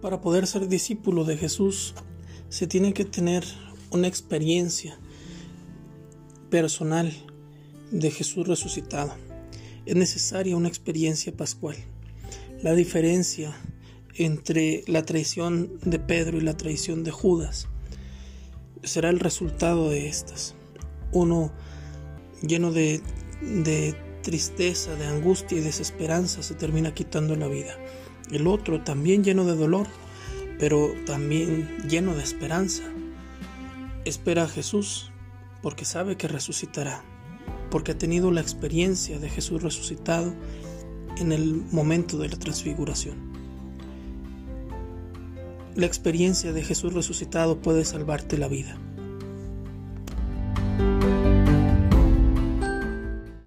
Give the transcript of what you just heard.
Para poder ser discípulo de Jesús se tiene que tener una experiencia personal de Jesús resucitado. Es necesaria una experiencia pascual. La diferencia entre la traición de Pedro y la traición de Judas será el resultado de estas. Uno lleno de, tristeza, de angustia y desesperanza se termina quitando la vida. El otro también lleno de dolor, pero también lleno de esperanza. Espera a Jesús porque sabe que resucitará, porque ha tenido la experiencia de Jesús resucitado en el momento de la transfiguración. La experiencia de Jesús resucitado puede salvarte la vida.